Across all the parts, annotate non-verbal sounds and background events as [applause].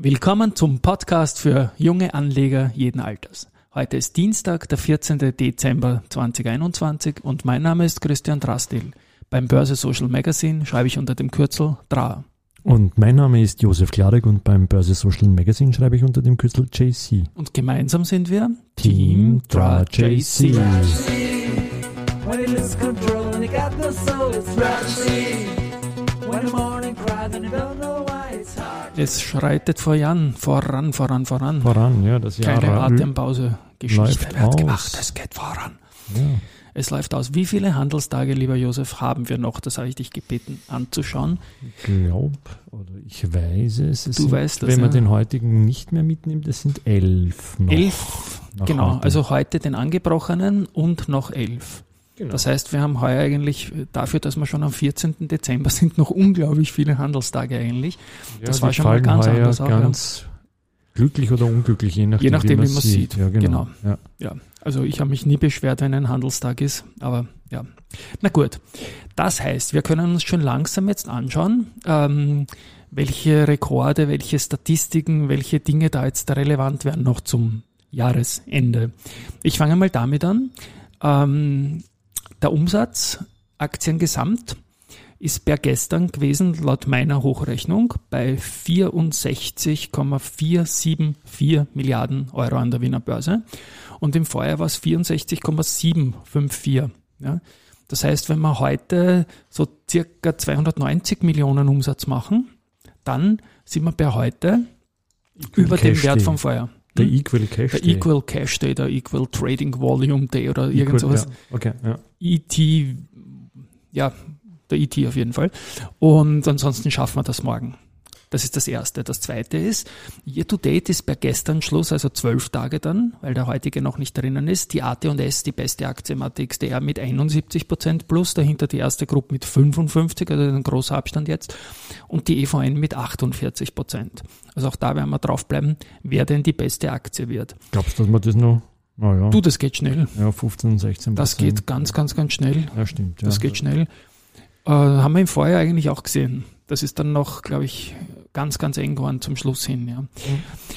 Willkommen zum Podcast für junge Anleger jeden Alters. Heute ist Dienstag, der 14. Dezember 2021 und mein Name ist Christian Drastil. Beim Börse Social Magazine schreibe ich unter dem Kürzel DRA. Und mein Name ist Josef Klarek und beim Börse Social Magazine schreibe ich unter dem Kürzel JC. Und gemeinsam sind wir Team DRA JC. When he loses control and got no soul, it's Rashi. When the morning Es schreitet voran, voran, voran, voran. Voran, ja, das Jahr Keine Atempause. Geschichte wird aus. gemacht, es geht voran. Ja. Es läuft aus. Wie viele Handelstage, lieber Josef, haben wir noch? Das habe ich dich gebeten anzuschauen. Ich glaube, oder ich weiß es. es Du sind, weißt das, Wenn man ja. den heutigen nicht mehr mitnimmt, es sind elf noch. Elf, genau. heute. Also heute den angebrochenen und noch elf. Genau. Das heißt, wir haben heuer eigentlich äh, dafür, dass wir schon am 14. Dezember sind, noch unglaublich viele Handelstage eigentlich. ja, das war schon mal ganz anders auch, ja. ganz glücklich oder unglücklich, je nachdem, Je nachdem, wie man sieht. Ja, genau. Ja. Ja, also ich habe mich nie beschwert, wenn ein Handelstag ist, aber ja. Na gut, das heißt, wir können uns schon langsam jetzt anschauen, ähm, welche Rekorde, welche Statistiken, welche Dinge da jetzt relevant werden noch zum Jahresende. Ich fange mal damit an. Ähm, der Umsatz Aktiengesamt ist per gestern gewesen, laut meiner Hochrechnung, bei 64,474 Milliarden Euro an der Wiener Börse. Und im Vorjahr war es 64,754. Ja. Das heißt, wenn wir heute so circa 290 Millionen Umsatz machen, dann sind wir bei heute über dem Wert vom Vorjahr. Der Hm? Equal Cash Der Day. Equal Cash Day, der Equal Trading Volume Day oder irgend Equal- sowas. Ja. Okay, ja. ET, ja, der ET auf jeden Fall. Und ansonsten schaffen wir das morgen. Das ist das Erste. Das Zweite ist, Year to Date ist bei gestern Schluss, also zwölf Tage dann, weil der heutige noch nicht drinnen ist. Die AT&S, die beste Aktie im ATXDR mit 71% plus, dahinter die erste Gruppe mit 55, also ein großer Abstand jetzt, und die EVN mit 48%. Also auch da werden wir draufbleiben, wer denn die beste Aktie wird. Glaubst du, dass man das noch? Naja, Du, das geht schnell. ja, 15, 16% Das geht ganz, ganz, ganz schnell. Ja, stimmt. Das ja. geht schnell. Äh, haben wir im Vorjahr eigentlich auch gesehen. Das ist dann noch, glaube ich, ganz, ganz eng geworden zum Schluss hin. Ja.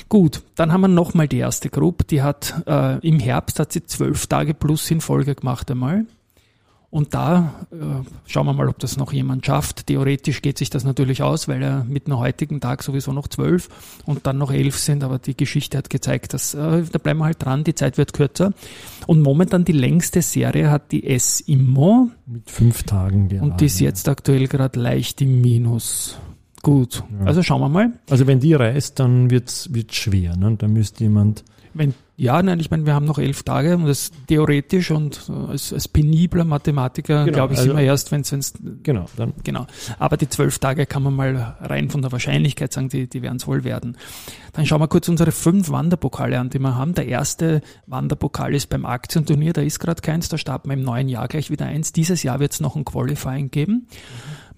Gut, dann haben wir nochmal die erste Gruppe. Die hat äh, im Herbst hat sie zwölf Tage plus in Folge gemacht einmal. Und da äh, schauen wir mal, ob das noch jemand schafft. Theoretisch geht sich das natürlich aus, weil er mit einem heutigen Tag sowieso noch zwölf und dann noch elf sind. Aber die Geschichte hat gezeigt, dass äh, da bleiben wir halt dran. Die Zeit wird kürzer. Und momentan die längste Serie hat die S-Immo. Mit fünf Tagen gerade. Und die ist jetzt aktuell gerade leicht im Minus. Gut, Ja. also schauen wir mal. Also wenn die reißt, dann wird's wird's schwer. Ne? Da müsste jemand. Wenn, ja, nein, ich meine, wir haben noch elf Tage und das theoretisch und äh, als, als penibler Mathematiker, Genau, glaube ich, also- sind wir erst, wenn es, Genau, dann genau. Aber die zwölf Tage kann man mal rein von der Wahrscheinlichkeit sagen, die, die werden es wohl werden. Dann schauen wir kurz unsere fünf Wanderpokale an, die wir haben. Der erste Wanderpokal ist beim Aktienturnier, da ist gerade keins, da starten wir im neuen Jahr gleich wieder eins. Dieses Jahr wird es noch ein Qualifying geben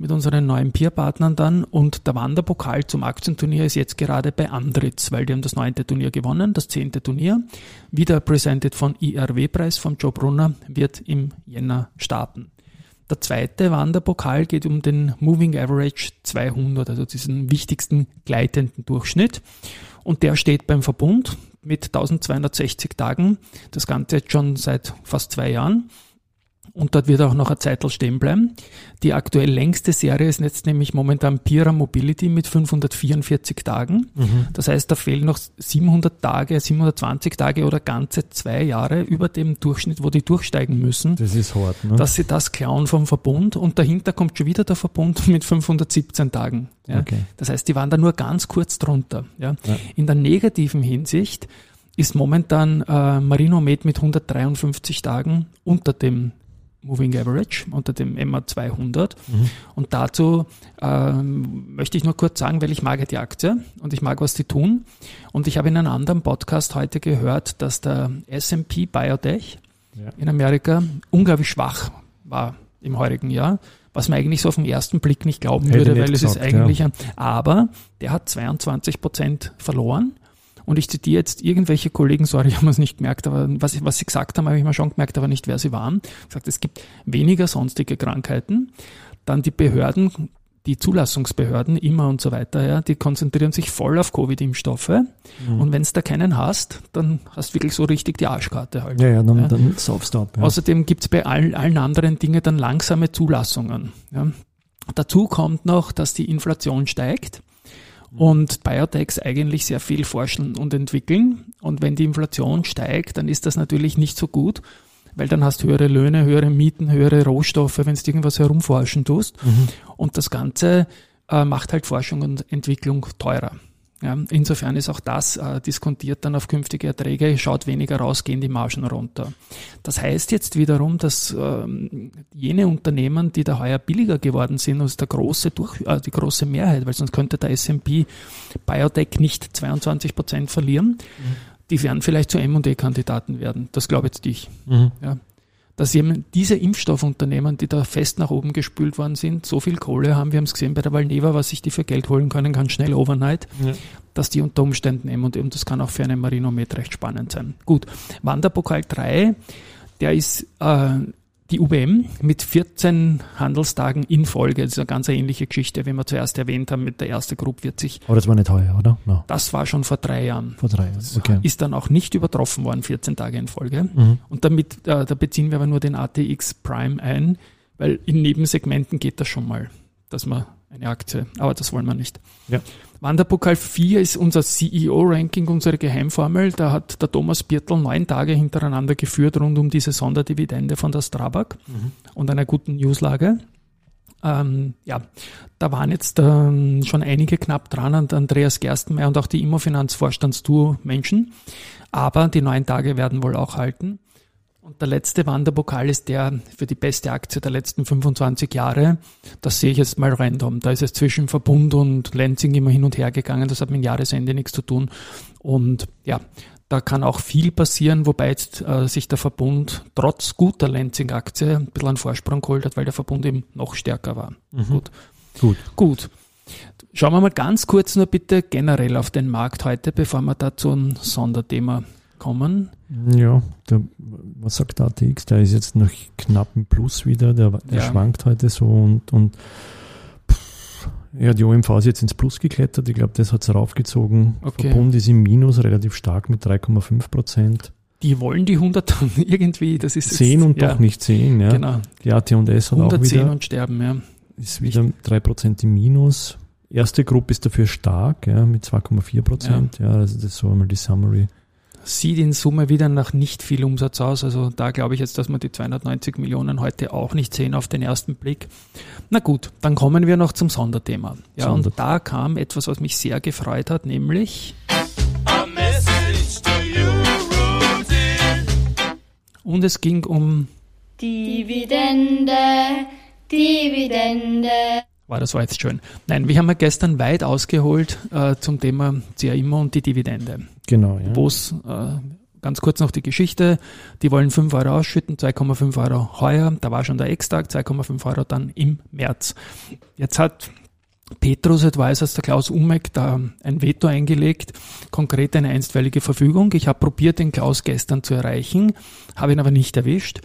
mit unseren neuen Peerpartnern dann. Und der Wanderpokal zum Aktienturnier ist jetzt gerade bei Andritz, weil die haben das neunte Turnier gewonnen, das zehnte Turnier. Wieder presented von IRW-Preis von Joe Brunner, wird im Jänner starten. Der zweite Wanderpokal geht um den Moving Average 200, also diesen wichtigsten gleitenden Durchschnitt. Und der steht beim Verbund mit 1260 Tagen. Das Ganze jetzt schon seit fast zwei Jahren. Und dort wird auch noch eine Zeitl stehen bleiben. Die aktuell längste Serie ist jetzt nämlich momentan Pira Mobility mit 544 Tagen. Das heißt, da fehlen noch 700 Tage, 720 Tage oder ganze zwei Jahre über dem Durchschnitt, wo die durchsteigen müssen das ist hart. Ne? dass sie das klauen vom Verbund und dahinter kommt schon wieder der Verbund [laughs] mit 517 Tagen. Ja. Okay. Das heißt, die waren da nur ganz kurz drunter. Ja. Ja. In der negativen Hinsicht ist momentan äh, Marino Med mit 153 Tagen unter dem Moving Average, unter dem MA 200. Mhm. Und dazu ähm, möchte ich nur kurz sagen, weil ich mag ja die Aktie und ich mag, was die tun. Und ich habe in einem anderen Podcast heute gehört, dass der S&P Biotech Ja. in Amerika unglaublich schwach war im heurigen Jahr, was man eigentlich so auf den ersten Blick nicht glauben Hätte würde, ich nicht weil es ist gesagt, eigentlich ein, aber der hat 22 Prozent verloren. Und ich zitiere jetzt irgendwelche Kollegen, sorry, [laughs] ich habe es nicht gemerkt, aber was, was sie gesagt haben, habe ich mir schon gemerkt, aber nicht, wer sie waren. Gesagt, es gibt weniger sonstige Krankheiten. Dann die Behörden die Zulassungsbehörden, immer und so weiter, ja, die konzentrieren sich voll auf Covid-Impfstoffe. Mhm. Und wenn es da keinen hast, dann hast du wirklich so richtig die Arschkarte halt. Ja, ja, dann, Ja. dann saufst du ab. Ja. Außerdem gibt's bei allen, allen anderen Dingen dann langsame Zulassungen. Ja. Dazu kommt noch, dass die Inflation steigt und Biotechs eigentlich sehr viel forschen und entwickeln. Und wenn die Inflation steigt, dann ist das natürlich nicht so gut, weil dann hast du höhere Löhne, höhere Mieten, höhere Rohstoffe, wenn du irgendwas herumforschen tust. Mhm. Und das Ganze äh, macht halt Forschung und Entwicklung teurer. Ja, insofern ist auch das äh, diskontiert dann auf künftige Erträge, schaut weniger raus, gehen die Margen runter. Das heißt jetzt wiederum, dass ähm, jene Unternehmen, die da heuer billiger geworden sind, also der große durch, äh, die große Mehrheit, weil sonst könnte der S&P Biotech nicht 22 Prozent verlieren, die werden vielleicht zu M&E-Kandidaten werden. Das glaube jetzt ich Mhm. Dass eben diese Impfstoffunternehmen, die da fest nach oben gespült worden sind, so viel Kohle haben, wir haben es gesehen bei der Valneva, was sich die für Geld holen können, ganz schnell overnight, Ja. dass die unter Umständen nehmen und eben das kann auch für einen Marinomet recht spannend sein. Gut, Wanderpokal 3, der ist äh, die UBM mit 14 Handelstagen in Folge. Das ist eine ganz ähnliche Geschichte, wie wir zuerst erwähnt haben mit der ersten Gruppe wird sich, Aber das war nicht heuer, oder? No, das war schon vor drei Jahren. vor drei Jahren. Okay. Ist dann auch nicht übertroffen worden, 14 Tage in Folge. Mhm. Und damit, äh, da beziehen wir aber nur den ATX Prime ein, weil in Nebensegmenten geht das schon mal, dass man eine Aktie, aber das wollen wir nicht. Ja. Wanderpokal 4 ist unser CEO-Ranking, unsere Geheimformel. Da hat der Thomas Birtel neun Tage hintereinander geführt rund um diese Sonderdividende von der Strabag Mhm. und einer guten Newslage. Ähm, ja, da waren jetzt ähm, schon einige knapp dran und Andreas Gerstenmeier und auch die Immofinanz-Vorstandstour Menschen. Aber die neun Tage werden wohl auch halten. Und der letzte Wanderpokal ist der für die beste Aktie der letzten 25 Jahre. Das sehe ich jetzt mal random. Da ist es zwischen Verbund und Lenzing immer hin und her gegangen. Das hat mit dem Jahresende nichts zu tun. Und ja, da kann auch viel passieren, wobei jetzt äh, sich der Verbund trotz guter Lenzing-Aktie ein bisschen einen Vorsprung geholt hat, weil der Verbund eben noch stärker war. Mhm. Gut. Gut. Gut. Schauen wir mal ganz kurz nur bitte generell auf den Markt heute, bevor wir da zu einem Sonderthema kommen. Ja, der, was sagt der ATX? Der ist jetzt noch knapp im Plus wieder, der, der Ja. schwankt heute so und, und pff, ja, die OMV ist jetzt ins Plus geklettert, ich glaube, das hat es raufgezogen. Okay. Verbund ist im Minus relativ stark mit 3,5 Prozent. Die wollen die 100 dann [laughs] irgendwie, das ist jetzt- Sehen und ja, doch nicht sehen, ja. Genau, Die AT&S hat auch 110 wieder, und sterben, ja. ist wieder 3 Prozent im Minus. Erste Gruppe ist dafür stark, ja, mit 2,4 Prozent. Ja. also das ist so einmal die Summary. Sieht in Summe wieder nach nicht viel Umsatz aus. Also da glaube ich jetzt, dass wir die 290 Millionen heute auch nicht sehen auf den ersten Blick. Na gut, dann kommen wir noch zum Sonderthema. Ja, Sonder- und da kam etwas, was mich sehr gefreut hat, nämlich A message to you, Rosie. und es ging um Dividende, Dividende. War das war jetzt schön. Nein, wir haben ja gestern weit ausgeholt äh, zum Thema CA und die Dividende. Genau, ja. Wo es, äh, ganz kurz noch die Geschichte, die wollen 5 Euro ausschütten, 2,5 Euro heuer, da war schon der Ex-Tag, 2,5 Euro dann im März. Jetzt hat Petrus Advisors, der Klaus Umek, da ein Veto eingelegt, konkret eine einstweilige Verfügung. Ich habe probiert, den Klaus gestern zu erreichen, habe ihn aber nicht erwischt.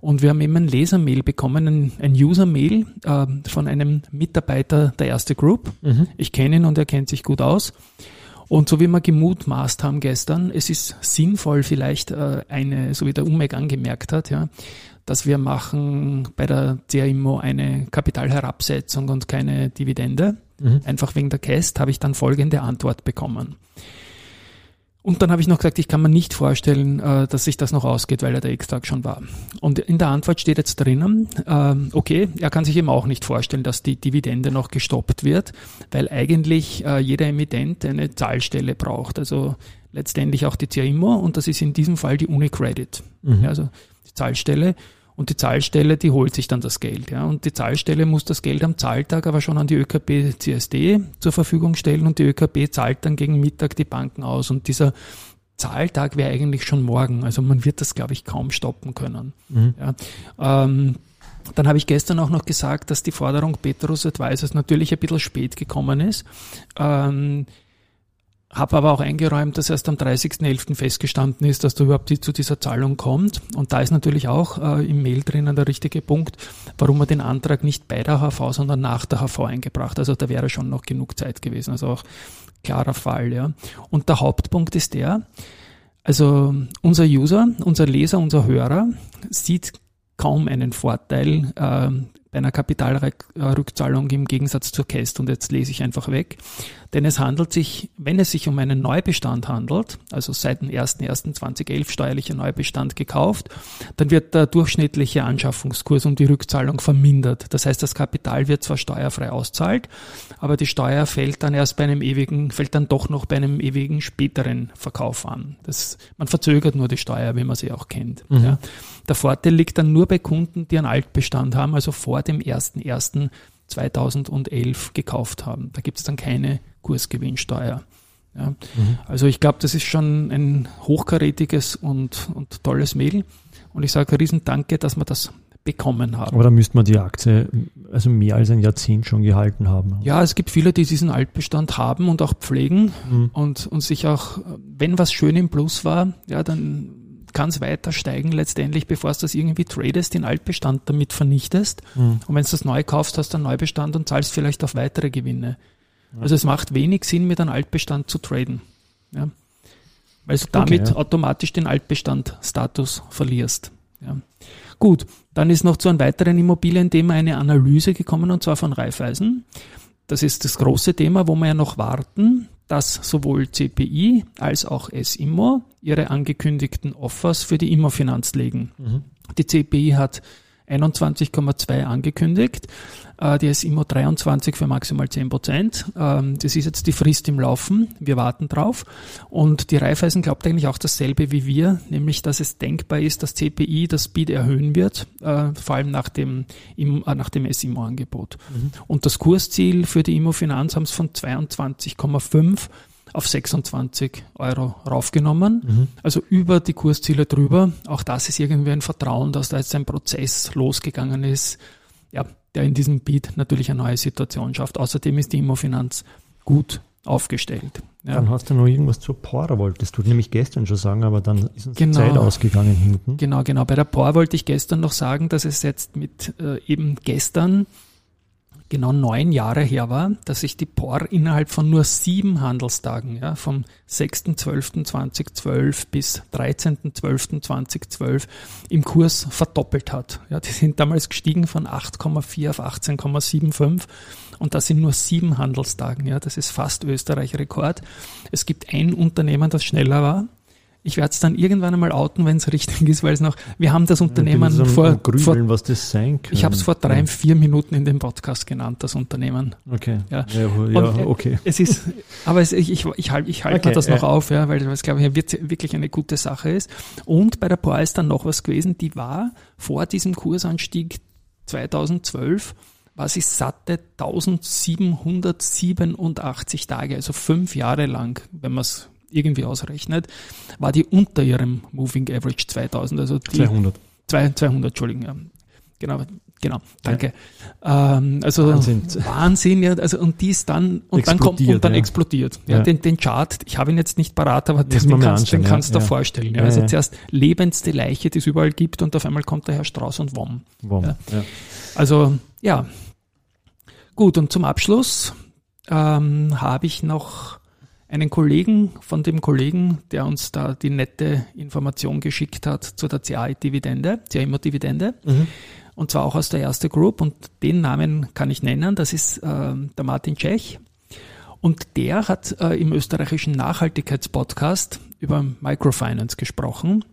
Und wir haben eben ein Lesermail bekommen, ein, ein User-Mail äh, von einem Mitarbeiter der Erste Group. Mhm. Ich kenne ihn und er kennt sich gut aus. Und so wie wir gemutmaßt haben gestern, es ist sinnvoll vielleicht äh, eine, so wie der Umek angemerkt hat, ja, dass wir machen bei der CAIMO eine Kapitalherabsetzung und keine Dividende. Mhm. Einfach wegen der Cast habe ich dann folgende Antwort bekommen. Und dann habe ich noch gesagt, ich kann mir nicht vorstellen, äh, dass sich das noch ausgeht, weil ja der X-Tag schon war. Und in der Antwort steht jetzt drinnen, ähm, okay, er kann sich eben auch nicht vorstellen, dass die Dividende noch gestoppt wird, weil eigentlich äh, jeder Emittent eine Zahlstelle braucht. Also letztendlich auch die CIMO und das ist in diesem Fall die Unicredit. Mhm. Also die Zahlstelle. Und die Zahlstelle, die holt sich dann das Geld. Ja. Und die Zahlstelle muss das Geld am Zahltag aber schon an die ÖKB CSD zur Verfügung stellen und die ÖKB zahlt dann gegen Mittag die Banken aus. Und dieser Zahltag wäre eigentlich schon morgen. Also man wird das, glaube ich, kaum stoppen können. Mhm. Ja. Ähm, dann habe ich gestern auch noch gesagt, dass die Forderung Petrus Advisors natürlich ein bisschen spät gekommen ist. Ähm, habe aber auch eingeräumt, dass erst am 30.11. festgestanden ist, dass da überhaupt zu dieser Zahlung kommt. Und da ist natürlich auch äh, im Mail drinnen der richtige Punkt, warum man den Antrag nicht bei der HV, sondern nach der HV eingebracht. Also da wäre schon noch genug Zeit gewesen. Also auch klarer Fall. Ja. Und der Hauptpunkt ist der, also unser User, unser Leser, unser Hörer sieht kaum einen Vorteil äh, bei einer Kapitalrückzahlung im Gegensatz zur Käst. Und jetzt lese ich einfach weg. Denn es handelt sich, wenn es sich um einen Neubestand handelt, also seit dem 01.01.2011 steuerlicher Neubestand gekauft, dann wird der durchschnittliche Anschaffungskurs um die Rückzahlung vermindert. Das heißt, das Kapital wird zwar steuerfrei auszahlt, aber die Steuer fällt dann erst bei einem ewigen, fällt dann doch noch bei einem ewigen späteren Verkauf an. Das, man verzögert nur die Steuer, wie man sie auch kennt. Mhm. Ja. Der Vorteil liegt dann nur bei Kunden, die einen Altbestand haben, also vor dem 01.01.2011 gekauft haben. Da gibt es dann keine Kursgewinnsteuer. Ja. Also ich glaube, das ist schon ein hochkarätiges und, und tolles Mail. Und ich sage riesen Danke, dass wir das bekommen haben. Aber da müsste man die Aktie also mehr als ein Jahrzehnt schon gehalten haben. Ja, es gibt viele, die diesen Altbestand haben und auch pflegen Mhm. und, und sich auch, wenn was schön im Plus war, ja, dann kann es weiter steigen letztendlich, bevor du das irgendwie tradest, den Altbestand damit vernichtest. Mhm. Und wenn du das neu kaufst, hast du einen Neubestand und zahlst vielleicht auf weitere Gewinne. Also es macht wenig Sinn, mit einem Altbestand zu traden. Ja. Weil du damit ja. automatisch den Altbestand-Status verlierst. Ja. Gut, dann ist noch zu einem weiteren Immobilienthema eine Analyse gekommen und zwar von Raiffeisen. Das ist das große Thema, wo wir ja noch warten, dass sowohl CPI als auch S-Immo ihre angekündigten Offers für die Immofinanz legen. Mhm. Die CPI hat 21,2 angekündigt, äh, die S-Immo 23 für maximal 10 Prozent. Ähm, das ist jetzt die Frist im Laufen. Wir warten drauf. Und die Raiffeisen glaubt eigentlich auch dasselbe wie wir, nämlich, dass es denkbar ist, dass CPI das Bid erhöhen wird, äh, vor allem nach dem, Im- äh, nach dem S-Immo-Angebot. Und das Kursziel für die Immofinanz haben es von 22,5 auf 26 Euro raufgenommen. Also über die Kursziele drüber. Auch das ist irgendwie ein Vertrauen, dass da jetzt ein Prozess losgegangen ist, ja, der in diesem Beat natürlich eine neue Situation schafft. Außerdem ist die Immofinanz gut aufgestellt. Ja. Dann hast du noch irgendwas zur Pora, wolltest du nämlich gestern schon sagen, aber dann ist uns Genau. die Zeit ausgegangen hinten. Genau, genau. Bei der POR wollte ich gestern noch sagen, dass es jetzt mit äh, eben gestern genau neun Jahre her war, dass sich die POR innerhalb von nur sieben Handelstagen, ja, vom 6.12.2012 bis 13.12.2012 im Kurs verdoppelt hat. Ja, die sind damals gestiegen von 8,4 auf 18,75 und das in nur sieben Handelstagen. Ja, das ist fast Österreich-Rekord. Es gibt ein Unternehmen, das schneller war. Ich werde es dann irgendwann einmal outen, wenn es richtig ist, weil es noch, wir haben das Unternehmen am- vor, Grübeln, vor was das sein kann. ich habe es vor drei, vier Minuten in dem Podcast genannt, das Unternehmen. Okay. Ja. Ja, ja, äh, okay. Es ist, aber es, ich, ich, ich halte ich halt Okay, mir das noch ja. auf, ja, weil das, glaube ich, wirklich eine gute Sache ist. Und bei der POR ist dann noch was gewesen, die war vor diesem Kursanstieg 2012, war sie satte 1787 Tage, also fünf Jahre lang, wenn man es irgendwie ausrechnet, war die unter ihrem Moving Average 2000, also die 200. Zwei- 200, Entschuldigung. Ja. Genau, genau, danke. Ähm, also Wahnsinn. Wahnsinn, ja. Also und die ist dann und dann kommt Explodiert, und dann ja. explodiert. Ja, Ja. Den, den Chart, ich habe ihn jetzt nicht parat, aber den, den kannst, den ja, kannst du dir ja. vorstellen. Ja. Ja, Also ja. zuerst lebendste Leiche, die es überall gibt und auf einmal kommt der Herr Strauß und Wom. Ja. Ja. Also ja, gut. Und zum Abschluss ähm, habe ich noch einen Kollegen von dem Kollegen, der uns da die nette Information geschickt hat zu der CA-Dividende, CA-Dividende. Mhm. Und zwar auch aus der Erste Group. Und den Namen kann ich nennen. Das ist ähm, der Martin Tschech. Und der hat äh, im österreichischen Nachhaltigkeitspodcast über Microfinance gesprochen.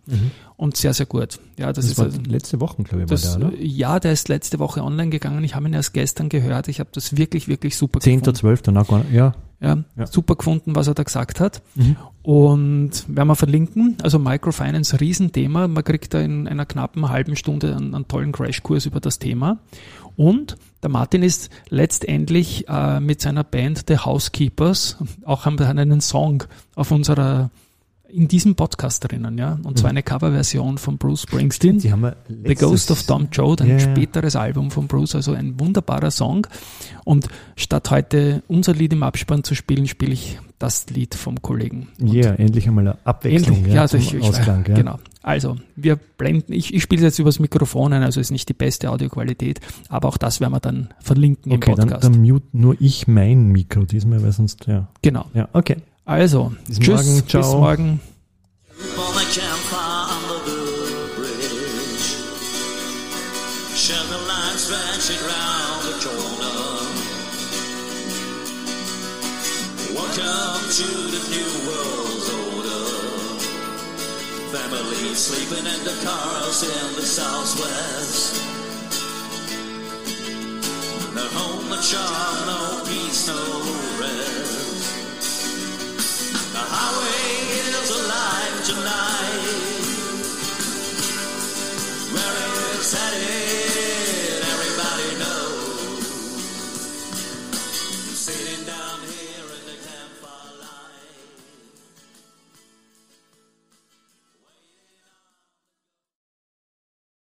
Und sehr, sehr gut. Ja, das, Das, ist war also, letzte Woche, glaube ich, das, war der, oder? ja, der ist letzte Woche online gegangen. Ich habe ihn erst gestern gehört. Ich habe das wirklich, wirklich super 10. gefunden. 12. Na, gar nicht- ja. Ja, Ja. Super gefunden, was er da gesagt hat. Mhm. Und werden wir verlinken. Also Microfinance, Riesenthema. Man kriegt da in einer knappen halben Stunde einen, einen tollen Crashkurs über das Thema. Und der Martin ist letztendlich äh, mit seiner Band The Housekeepers, auch haben wir einen Song auf unserer in diesem Podcast drinnen, ja. Und zwar eine Coverversion von Bruce Springsteen. Die haben wir The Ghost of Tom Joad, ein Ja, ja. späteres Album von Bruce, also ein wunderbarer Song. Und statt heute unser Lied im Abspann zu spielen, spiele ich das Lied vom Kollegen. Und Ja, endlich einmal eine Abwechslung Ähnlich, ja, also ich, ich, Ausklang. Ja. Genau. Also, wir blenden, ich, ich spiele es jetzt übers Mikrofon ein, also ist nicht die beste Audioqualität, aber auch das werden wir dann verlinken Okay, im dann, Podcast. dann mute nur ich mein Mikro diesmal, weil sonst, ja. genau. Ja, okay. Also, Bis tschüss, morgen, bis ciao. morgen. on the campfire under the bridge. Shelter line stretching round the corner. Welcome to the new world's order. Families sleeping in the cars in the southwest.